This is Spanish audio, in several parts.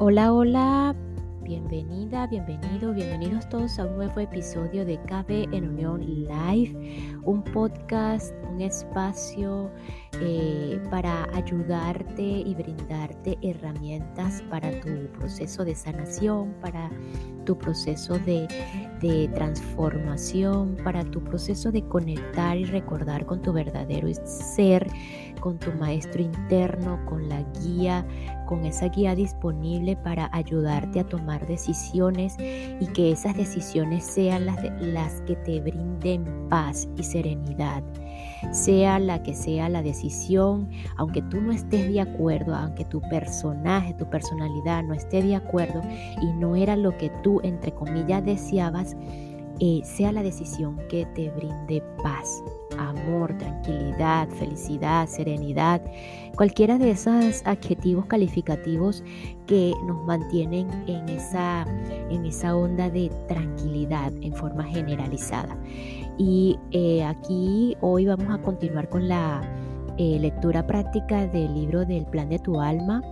Hola, hola, bienvenida, bienvenido, bienvenidos todos a un nuevo episodio de KB en Unión Live, un podcast, un espacio eh, para ayudarte y brindarte herramientas para tu proceso de sanación, para tu proceso de, de transformación, para tu proceso de conectar y recordar con tu verdadero ser con tu maestro interno, con la guía, con esa guía disponible para ayudarte a tomar decisiones y que esas decisiones sean las, las que te brinden paz y serenidad. Sea la que sea la decisión, aunque tú no estés de acuerdo, aunque tu personaje, tu personalidad no esté de acuerdo y no era lo que tú, entre comillas, deseabas, eh, sea la decisión que te brinde paz, amor, tranquilidad, felicidad, serenidad, cualquiera de esos adjetivos calificativos que nos mantienen en esa, en esa onda de tranquilidad en forma generalizada. Y eh, aquí hoy vamos a continuar con la eh, lectura práctica del libro del plan de tu alma,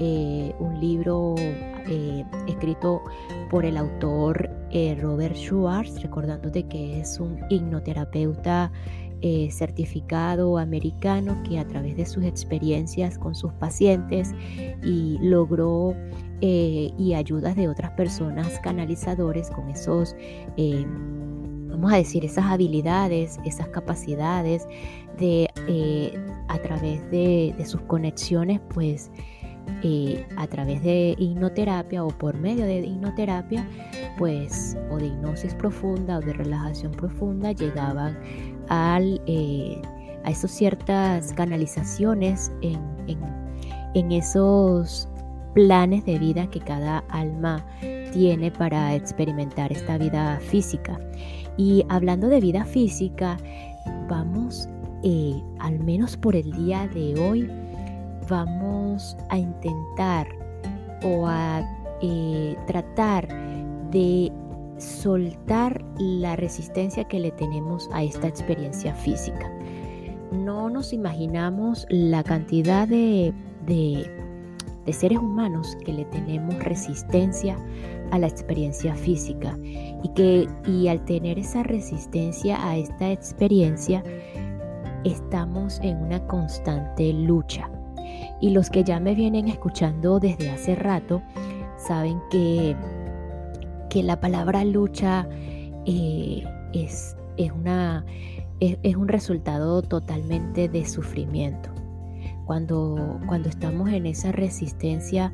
un libro escrito por el autor eh, Robert Schwartz, recordándote que es un hipnoterapeuta eh, certificado americano que a través de sus experiencias con sus pacientes y logró eh, y ayudas de otras personas canalizadores con esos, vamos a decir, esas habilidades, esas capacidades de a través de sus conexiones, pues a través de hipnoterapia o por medio de hipnoterapia, pues o de hipnosis profunda o de relajación profunda llegaban al, eh, a esas ciertas canalizaciones en, en esos planes de vida que cada alma tiene para experimentar esta vida física. Y hablando de vida física, vamos, eh, al menos por el día de hoy, vamos a intentar o a eh, tratar de soltar la resistencia que le tenemos a esta experiencia física. No nos imaginamos la cantidad de, de, seres humanos que le tenemos resistencia a la experiencia física y que y al tener esa resistencia a esta experiencia estamos en una constante lucha y los que ya me vienen escuchando desde hace rato saben que, que la palabra lucha eh, es, es, una, es, un resultado totalmente de sufrimiento. Cuando, cuando estamos en esa resistencia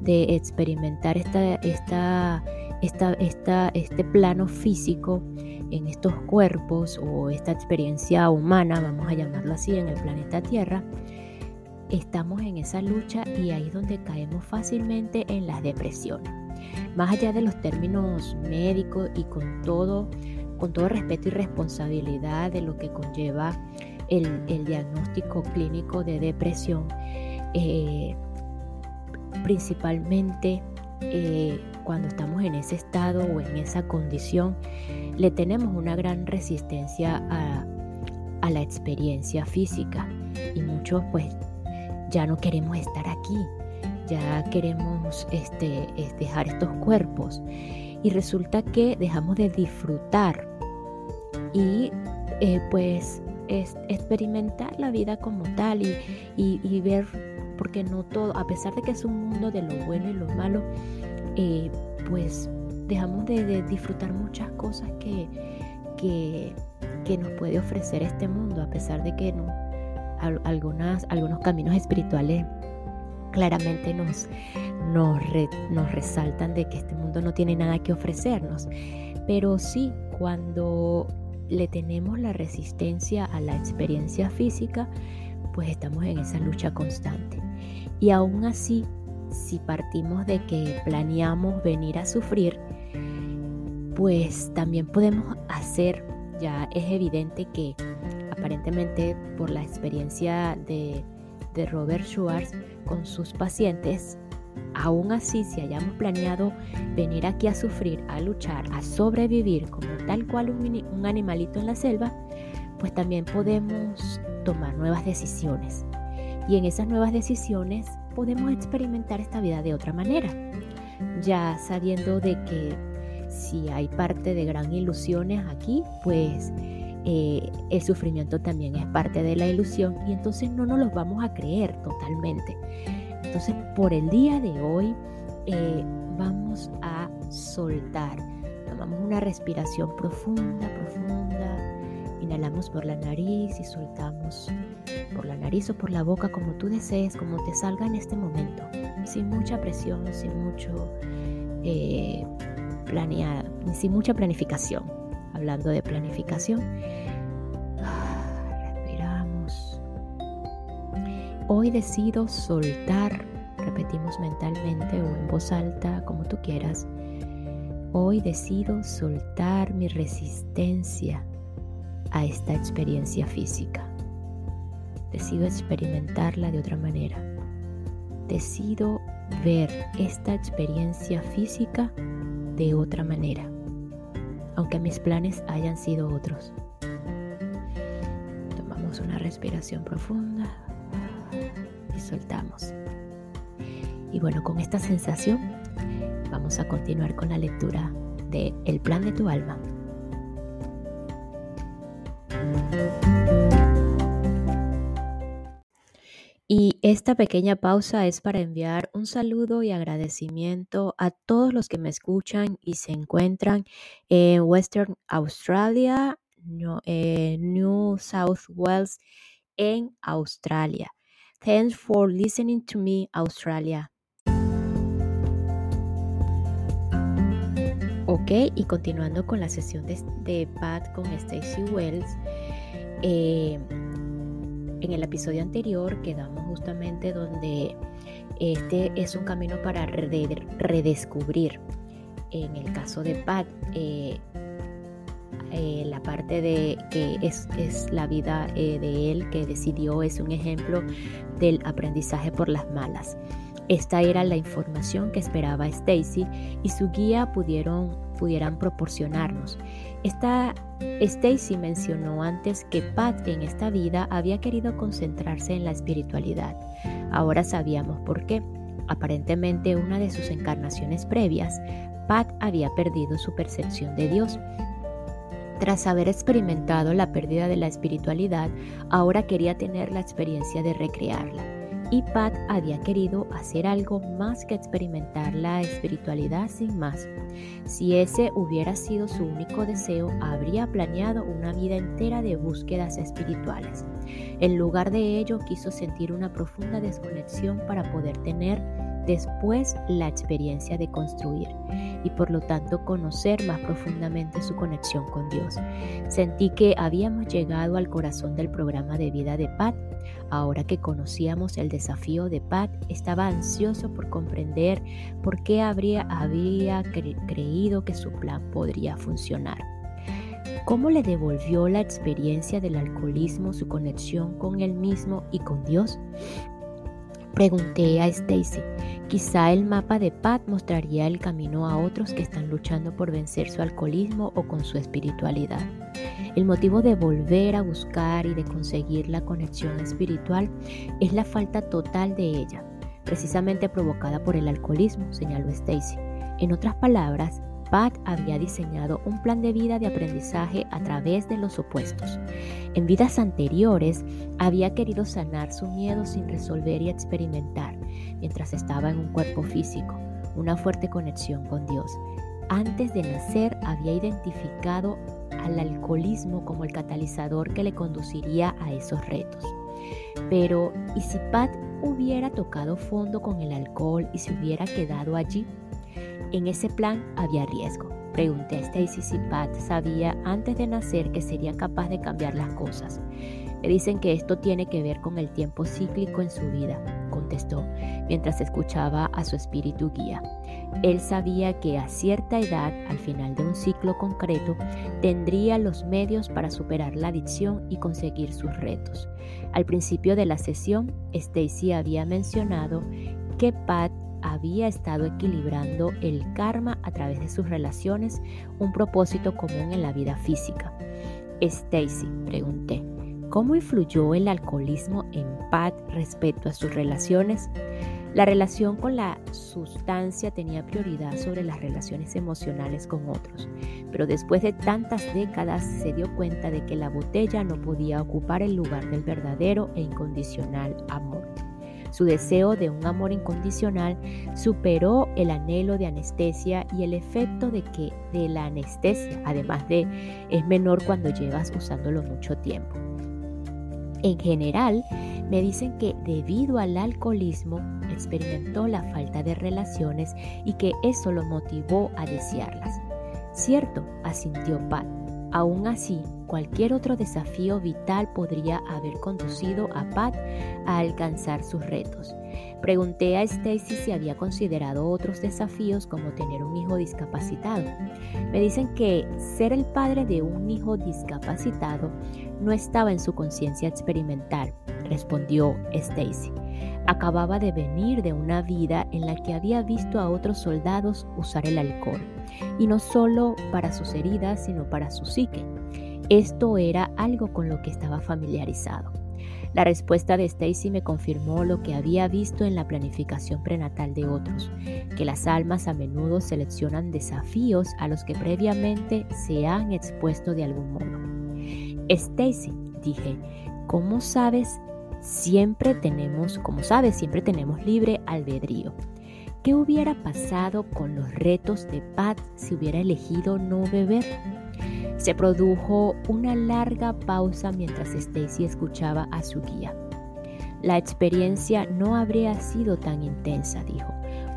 de experimentar esta, esta, esta, esta, este plano físico en estos cuerpos o esta experiencia humana, vamos a llamarlo así, en el planeta Tierra, estamos en esa lucha y ahí es donde caemos fácilmente en las depresiones. Más allá de los términos médicos y con todo, con todo respeto y responsabilidad de lo que conlleva el, diagnóstico clínico de depresión, eh, principalmente eh, cuando estamos en ese estado o en esa condición, le tenemos una gran resistencia a, a la experiencia física y muchos pues ya no queremos estar aquí, ya queremos este, dejar estos cuerpos. Y resulta que dejamos de disfrutar y eh, pues experimentar la vida como tal y, ver, porque no todo, a pesar de que es un mundo de lo bueno y lo malo, eh, pues dejamos de, disfrutar muchas cosas que, que, que nos puede ofrecer este mundo, a pesar de que no, algunas, algunos caminos espirituales claramente nos, nos, nos resaltan de que este mundo no tiene nada que ofrecernos. Pero sí, cuando le tenemos la resistencia a la experiencia física, pues estamos en esa lucha constante. Y aún así, si partimos de que planeamos venir a sufrir, pues también podemos hacer, ya es evidente que aparentemente por la experiencia de, Robert Schwartz con sus pacientes, aún así si hayamos planeado venir aquí a sufrir, a luchar, a sobrevivir como tal cual un, un animalito en la selva, pues también podemos tomar nuevas decisiones. Y en esas nuevas decisiones podemos experimentar esta vida de otra manera, ya sabiendo de que si hay parte de gran ilusiones aquí, pues eh, el sufrimiento también es parte de la ilusión y entonces no nos los vamos a creer totalmente. Entonces, por el día de hoy eh, vamos a soltar. Tomamos una respiración profunda, profunda. Inhalamos por la nariz y soltamos por la nariz o por la boca como tú desees, como te salga en este momento. Sin mucha presión, sin mucho eh, planear, sin mucha planificación. Hablando de planificación, respiramos. Hoy decido soltar, repetimos mentalmente o en voz alta, como tú quieras. Hoy decido soltar mi resistencia a esta experiencia física. Decido experimentarla de otra manera. Decido ver esta experiencia física de otra manera, aunque mis planes hayan sido otros. Tomamos una respiración profunda y soltamos. Y bueno, con esta sensación vamos a continuar con la lectura de El plan de tu alma. Esta pequeña pausa es para enviar un saludo y agradecimiento a todos los que me escuchan y se encuentran en Western Australia, eh, New South Wales, en Australia. Thanks for listening to me, Australia. Ok, y continuando con la sesión de, de Pat con Stacy Wells. Eh, en el episodio anterior quedamos justamente donde este es un camino para redescubrir. En el caso de Pat, eh, eh, la parte de que es, la vida eh, de él que decidió es un ejemplo del aprendizaje por las malas. Esta era la información que esperaba Stacy y su guía pudieron, pudieran proporcionarnos. Stacy mencionó antes que Pat en esta vida había querido concentrarse en la espiritualidad. Ahora sabíamos por qué. Aparentemente una de sus encarnaciones previas, Pat había perdido su percepción de Dios. Tras haber experimentado la pérdida de la espiritualidad, ahora quería tener la experiencia de recrearla y Pat había querido hacer algo más que experimentar la espiritualidad sin más. Si ese hubiera sido su único deseo, habría planeado una vida entera de búsquedas espirituales. En lugar de ello, quiso sentir una profunda desconexión para poder tener después la experiencia de construir y por lo tanto conocer más profundamente su conexión con Dios. Sentí que habíamos llegado al corazón del programa de vida de Pat. Ahora que conocíamos el desafío de Pat, estaba ansioso por comprender por qué habría, había creído que su plan podría funcionar. ¿Cómo le devolvió la experiencia del alcoholismo su conexión con él mismo y con Dios? Pregunté a Stacy. Quizá el mapa de Pat mostraría el camino a otros que están luchando por vencer su alcoholismo o con su espiritualidad. El motivo de volver a buscar y de conseguir la conexión espiritual es la falta total de ella, precisamente provocada por el alcoholismo, señaló Stacy. En otras palabras, Pat había diseñado un plan de vida de aprendizaje a través de los opuestos. En vidas anteriores había querido sanar su miedo sin resolver y experimentar, mientras estaba en un cuerpo físico, una fuerte conexión con Dios. Antes de nacer había identificado al alcoholismo como el catalizador que le conduciría a esos retos. Pero, ¿y si Pat hubiera tocado fondo con el alcohol y se hubiera quedado allí? En ese plan había riesgo. Pregunté a Stacy si Pat sabía antes de nacer que sería capaz de cambiar las cosas. Me dicen que esto tiene que ver con el tiempo cíclico en su vida, contestó, mientras escuchaba a su espíritu guía. Él sabía que a cierta edad, al final de un ciclo concreto, tendría los medios para superar la adicción y conseguir sus retos. Al principio de la sesión, Stacy había mencionado que Pat había estado equilibrando el karma a través de sus relaciones, un propósito común en la vida física. Stacy, pregunté, ¿cómo influyó el alcoholismo en Pat respecto a sus relaciones? La relación con la sustancia tenía prioridad sobre las relaciones emocionales con otros, pero después de tantas décadas se dio cuenta de que la botella no podía ocupar el lugar del verdadero e incondicional amor. Su deseo de un amor incondicional superó el anhelo de anestesia y el efecto de que de la anestesia, además de es menor cuando llevas usándolo mucho tiempo. En general, me dicen que debido al alcoholismo experimentó la falta de relaciones y que eso lo motivó a desearlas. Cierto, asintió Pat. Aún así, cualquier otro desafío vital podría haber conducido a Pat a alcanzar sus retos. Pregunté a Stacy si había considerado otros desafíos como tener un hijo discapacitado. Me dicen que ser el padre de un hijo discapacitado no estaba en su conciencia experimental, respondió Stacy. Acababa de venir de una vida en la que había visto a otros soldados usar el alcohol, y no solo para sus heridas, sino para su psique. Esto era algo con lo que estaba familiarizado. La respuesta de Stacy me confirmó lo que había visto en la planificación prenatal de otros, que las almas a menudo seleccionan desafíos a los que previamente se han expuesto de algún modo. Stacy, dije, ¿cómo sabes? Siempre tenemos, como sabes, siempre tenemos libre albedrío. ¿Qué hubiera pasado con los retos de Pat si hubiera elegido no beber? Se produjo una larga pausa mientras Stacy escuchaba a su guía. La experiencia no habría sido tan intensa, dijo.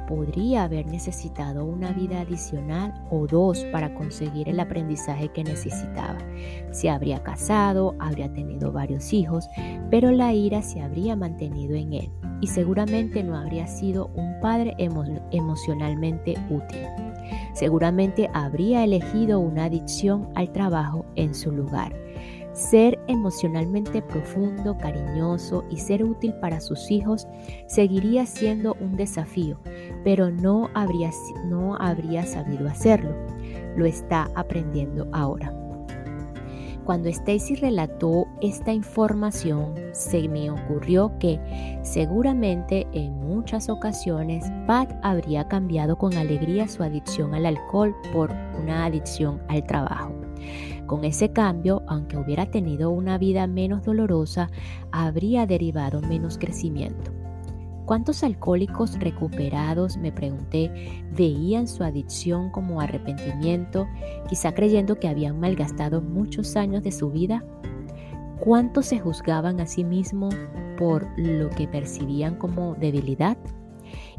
Podría haber necesitado una vida adicional o dos para conseguir el aprendizaje que necesitaba. Se habría casado, habría tenido varios hijos, pero la ira se habría mantenido en él y seguramente no habría sido un padre emocionalmente útil seguramente habría elegido una adicción al trabajo en su lugar. Ser emocionalmente profundo, cariñoso y ser útil para sus hijos seguiría siendo un desafío, pero no habría, no habría sabido hacerlo. Lo está aprendiendo ahora. Cuando Stacy relató esta información, se me ocurrió que seguramente en muchas ocasiones Pat habría cambiado con alegría su adicción al alcohol por una adicción al trabajo. Con ese cambio, aunque hubiera tenido una vida menos dolorosa, habría derivado menos crecimiento. ¿Cuántos alcohólicos recuperados, me pregunté, veían su adicción como arrepentimiento, quizá creyendo que habían malgastado muchos años de su vida? ¿Cuántos se juzgaban a sí mismos por lo que percibían como debilidad?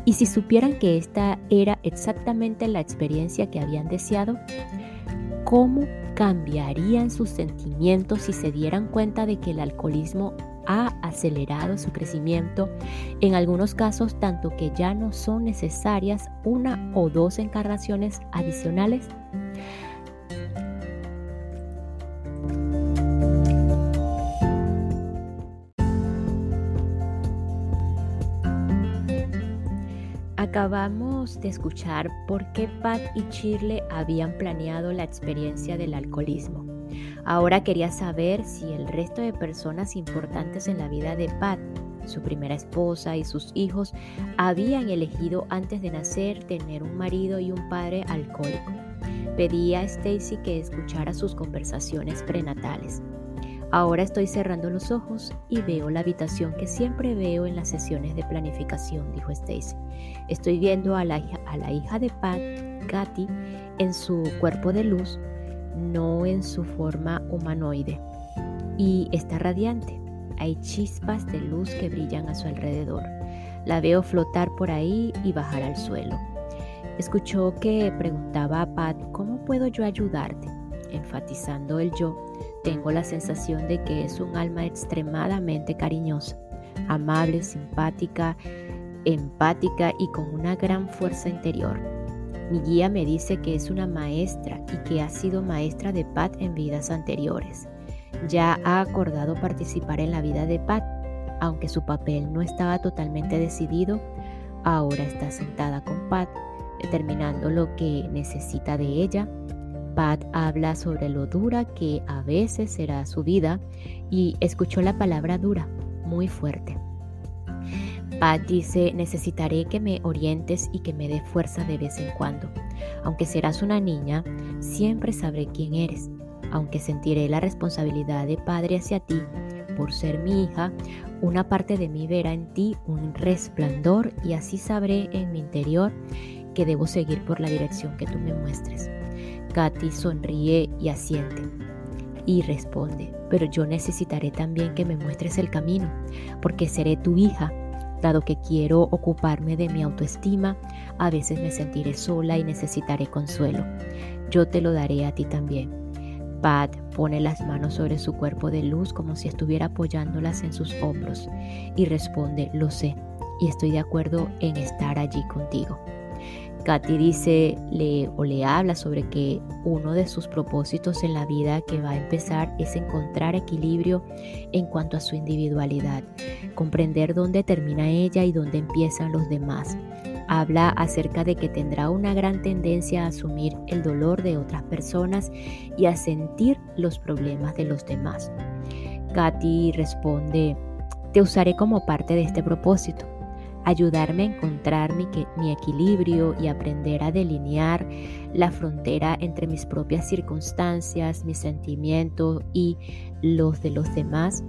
Y si supieran que esta era exactamente la experiencia que habían deseado, ¿cómo cambiarían sus sentimientos si se dieran cuenta de que el alcoholismo ha acelerado su crecimiento, en algunos casos tanto que ya no son necesarias una o dos encarnaciones adicionales. Acabamos de escuchar por qué Pat y Shirley habían planeado la experiencia del alcoholismo. Ahora quería saber si el resto de personas importantes en la vida de Pat, su primera esposa y sus hijos, habían elegido antes de nacer tener un marido y un padre alcohólico. Pedí a Stacy que escuchara sus conversaciones prenatales. Ahora estoy cerrando los ojos y veo la habitación que siempre veo en las sesiones de planificación, dijo Stacy. Estoy viendo a la, hija, a la hija de Pat, Katy, en su cuerpo de luz no en su forma humanoide. Y está radiante. Hay chispas de luz que brillan a su alrededor. La veo flotar por ahí y bajar al suelo. Escuchó que preguntaba a Pat, ¿cómo puedo yo ayudarte? Enfatizando el yo, tengo la sensación de que es un alma extremadamente cariñosa, amable, simpática, empática y con una gran fuerza interior. Mi guía me dice que es una maestra y que ha sido maestra de Pat en vidas anteriores. Ya ha acordado participar en la vida de Pat, aunque su papel no estaba totalmente decidido, ahora está sentada con Pat, determinando lo que necesita de ella. Pat habla sobre lo dura que a veces será su vida y escuchó la palabra dura muy fuerte. Pat dice, necesitaré que me orientes y que me dé fuerza de vez en cuando. Aunque serás una niña, siempre sabré quién eres. Aunque sentiré la responsabilidad de padre hacia ti por ser mi hija, una parte de mí verá en ti un resplandor y así sabré en mi interior que debo seguir por la dirección que tú me muestres. Katy sonríe y asiente y responde, pero yo necesitaré también que me muestres el camino, porque seré tu hija. Dado que quiero ocuparme de mi autoestima, a veces me sentiré sola y necesitaré consuelo. Yo te lo daré a ti también. Pat pone las manos sobre su cuerpo de luz como si estuviera apoyándolas en sus hombros y responde, lo sé, y estoy de acuerdo en estar allí contigo. Katy dice le, o le habla sobre que uno de sus propósitos en la vida que va a empezar es encontrar equilibrio en cuanto a su individualidad, comprender dónde termina ella y dónde empiezan los demás. Habla acerca de que tendrá una gran tendencia a asumir el dolor de otras personas y a sentir los problemas de los demás. Katy responde, te usaré como parte de este propósito ayudarme a encontrar mi, equilibrio y aprender a delinear la frontera entre mis propias circunstancias, mis sentimientos y los de los demás.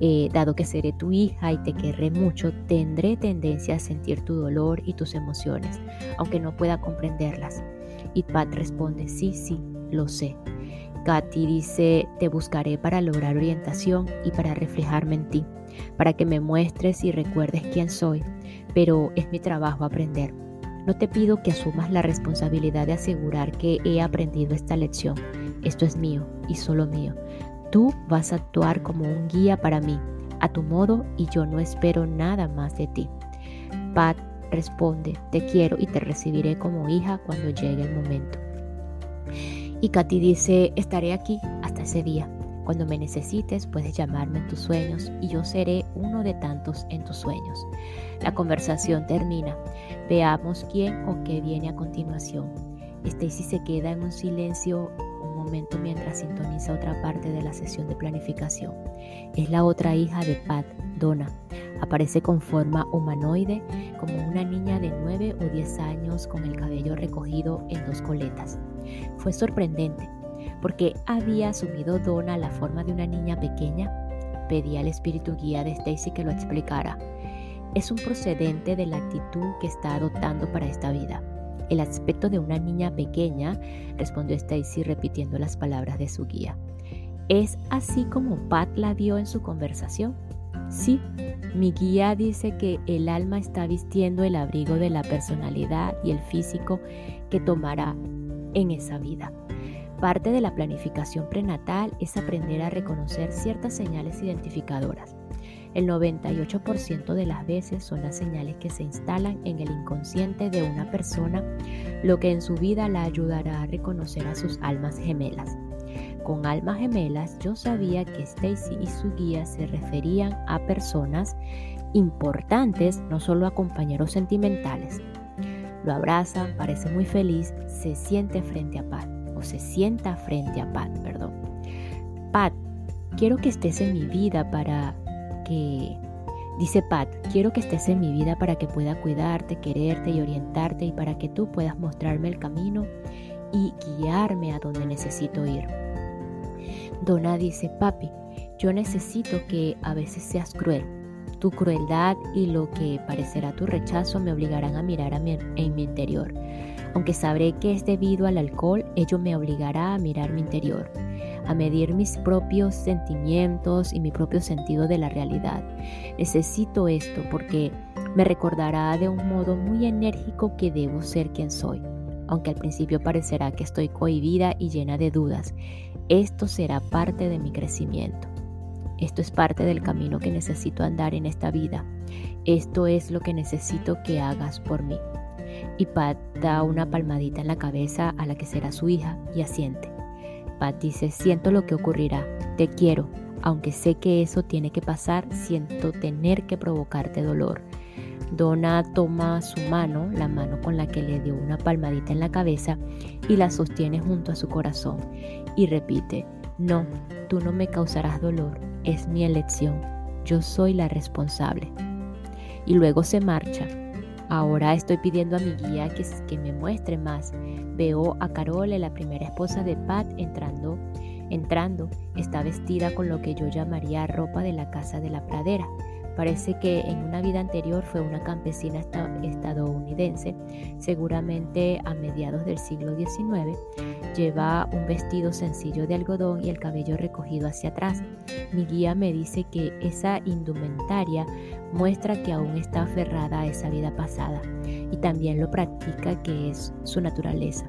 Eh, dado que seré tu hija y te querré mucho, tendré tendencia a sentir tu dolor y tus emociones, aunque no pueda comprenderlas. Y Pat responde, sí, sí, lo sé. Katy dice, te buscaré para lograr orientación y para reflejarme en ti, para que me muestres y recuerdes quién soy pero es mi trabajo aprender. No te pido que asumas la responsabilidad de asegurar que he aprendido esta lección. Esto es mío y solo mío. Tú vas a actuar como un guía para mí, a tu modo, y yo no espero nada más de ti. Pat responde, te quiero y te recibiré como hija cuando llegue el momento. Y Katy dice, estaré aquí hasta ese día. Cuando me necesites puedes llamarme en tus sueños y yo seré uno de tantos en tus sueños. La conversación termina. Veamos quién o qué viene a continuación. Stacy se queda en un silencio un momento mientras sintoniza otra parte de la sesión de planificación. Es la otra hija de Pat, Donna. Aparece con forma humanoide, como una niña de 9 o 10 años con el cabello recogido en dos coletas. Fue sorprendente porque había asumido Donna la forma de una niña pequeña. Pedí al espíritu guía de Stacy que lo explicara. Es un procedente de la actitud que está adoptando para esta vida. El aspecto de una niña pequeña, respondió Stacy repitiendo las palabras de su guía. ¿Es así como Pat la vio en su conversación? Sí, mi guía dice que el alma está vistiendo el abrigo de la personalidad y el físico que tomará en esa vida. Parte de la planificación prenatal es aprender a reconocer ciertas señales identificadoras. El 98% de las veces son las señales que se instalan en el inconsciente de una persona, lo que en su vida la ayudará a reconocer a sus almas gemelas. Con almas gemelas yo sabía que Stacy y su guía se referían a personas importantes, no solo a compañeros sentimentales. Lo abraza, parece muy feliz, se siente frente a Se sienta frente a Pat, perdón. Pat, quiero que estés en mi vida para que... Dice Pat, quiero que estés en mi vida para que pueda cuidarte, quererte y orientarte y para que tú puedas mostrarme el camino y guiarme a donde necesito ir. Donna dice, papi, yo necesito que a veces seas cruel. Tu crueldad y lo que parecerá tu rechazo me obligarán a mirar a en mi interior. Aunque sabré que es debido al alcohol, ello me obligará a mirar mi interior, a medir mis propios sentimientos y mi propio sentido de la realidad. Necesito esto porque me recordará de un modo muy enérgico que debo ser quien soy. Aunque al principio parecerá que estoy cohibida y llena de dudas, esto será parte de mi crecimiento. Esto es parte del camino que necesito andar en esta vida. Esto es lo que necesito que hagas por mí y Pat da una palmadita en la cabeza a la que será su hija y asiente. Pat dice, siento lo que ocurrirá, te quiero, aunque sé que eso tiene que pasar, siento tener que provocarte dolor. Donna toma su mano, la mano con la que le dio una palmadita en la cabeza, y la sostiene junto a su corazón y repite, no, tú no me causarás dolor, es mi elección, yo soy la responsable. y luego se marcha. Ahora estoy pidiendo a mi guía que, que me muestre más. Veo a Carole, la primera esposa de Pat, entrando. Entrando, está vestida con lo que yo llamaría ropa de la casa de la pradera. Parece que en una vida anterior fue una campesina estadounidense, seguramente a mediados del siglo XIX. Lleva un vestido sencillo de algodón y el cabello recogido hacia atrás. Mi guía me dice que esa indumentaria muestra que aún está aferrada a esa vida pasada y también lo practica que es su naturaleza.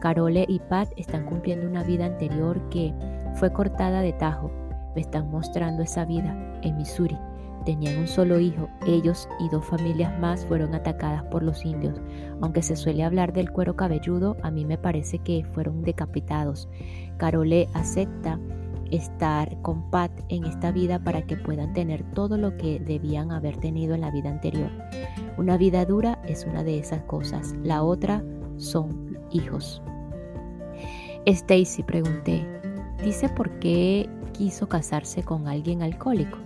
Carole y Pat están cumpliendo una vida anterior que fue cortada de tajo. Me están mostrando esa vida en Missouri Tenían un solo hijo, ellos y dos familias más fueron atacadas por los indios. Aunque se suele hablar del cuero cabelludo, a mí me parece que fueron decapitados. Carole acepta estar con Pat en esta vida para que puedan tener todo lo que debían haber tenido en la vida anterior. Una vida dura es una de esas cosas, la otra son hijos. Stacy pregunté, ¿dice por qué quiso casarse con alguien alcohólico?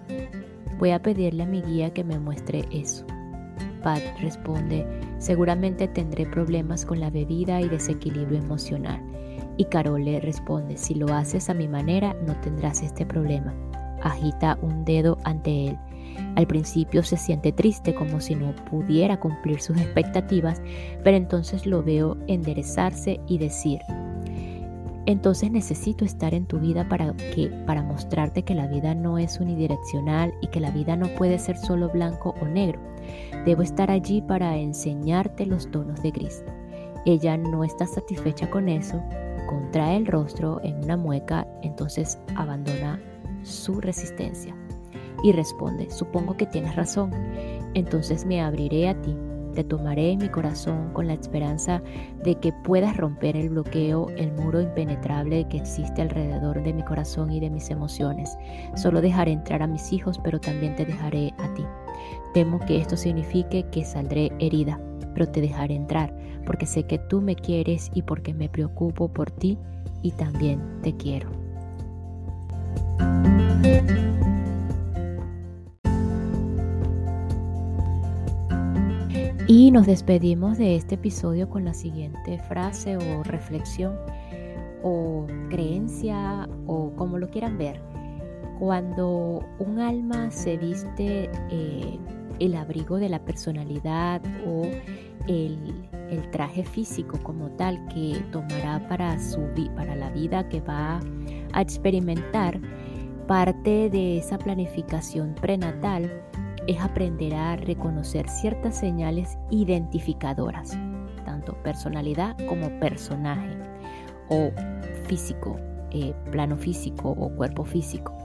Voy a pedirle a mi guía que me muestre eso. Pat responde, seguramente tendré problemas con la bebida y desequilibrio emocional. Y Carol le responde, si lo haces a mi manera no tendrás este problema. Agita un dedo ante él. Al principio se siente triste como si no pudiera cumplir sus expectativas, pero entonces lo veo enderezarse y decir, entonces necesito estar en tu vida para que para mostrarte que la vida no es unidireccional y que la vida no puede ser solo blanco o negro. Debo estar allí para enseñarte los tonos de gris. Ella no está satisfecha con eso, contrae el rostro en una mueca, entonces abandona su resistencia y responde, supongo que tienes razón, entonces me abriré a ti te tomaré en mi corazón con la esperanza de que puedas romper el bloqueo, el muro impenetrable que existe alrededor de mi corazón y de mis emociones. Solo dejaré entrar a mis hijos, pero también te dejaré a ti. Temo que esto signifique que saldré herida, pero te dejaré entrar, porque sé que tú me quieres y porque me preocupo por ti y también te quiero. Y nos despedimos de este episodio con la siguiente frase o reflexión o creencia o como lo quieran ver. Cuando un alma se viste eh, el abrigo de la personalidad o el, traje físico como tal que tomará para, su, para la vida que va a experimentar, parte de esa planificación prenatal es aprender a reconocer ciertas señales identificadoras, tanto personalidad como personaje, o físico, eh, plano físico o cuerpo físico.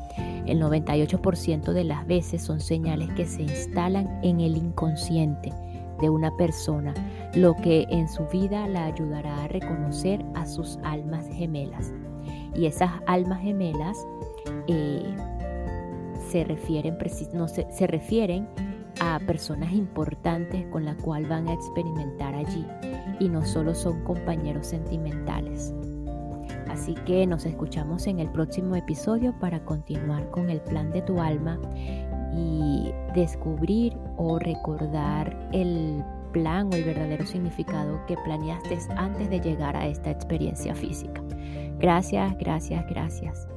El 98% de las veces son señales que se instalan en el inconsciente de una persona, lo que en su vida la ayudará a reconocer a sus almas gemelas. Y esas almas gemelas eh, se refieren, no, se, se refieren a personas importantes con la cual van a experimentar allí y no solo son compañeros sentimentales. Así que nos escuchamos en el próximo episodio para continuar con el plan de tu alma y descubrir o recordar el plan o el verdadero significado que planeaste antes de llegar a esta experiencia física. Gracias, gracias, gracias.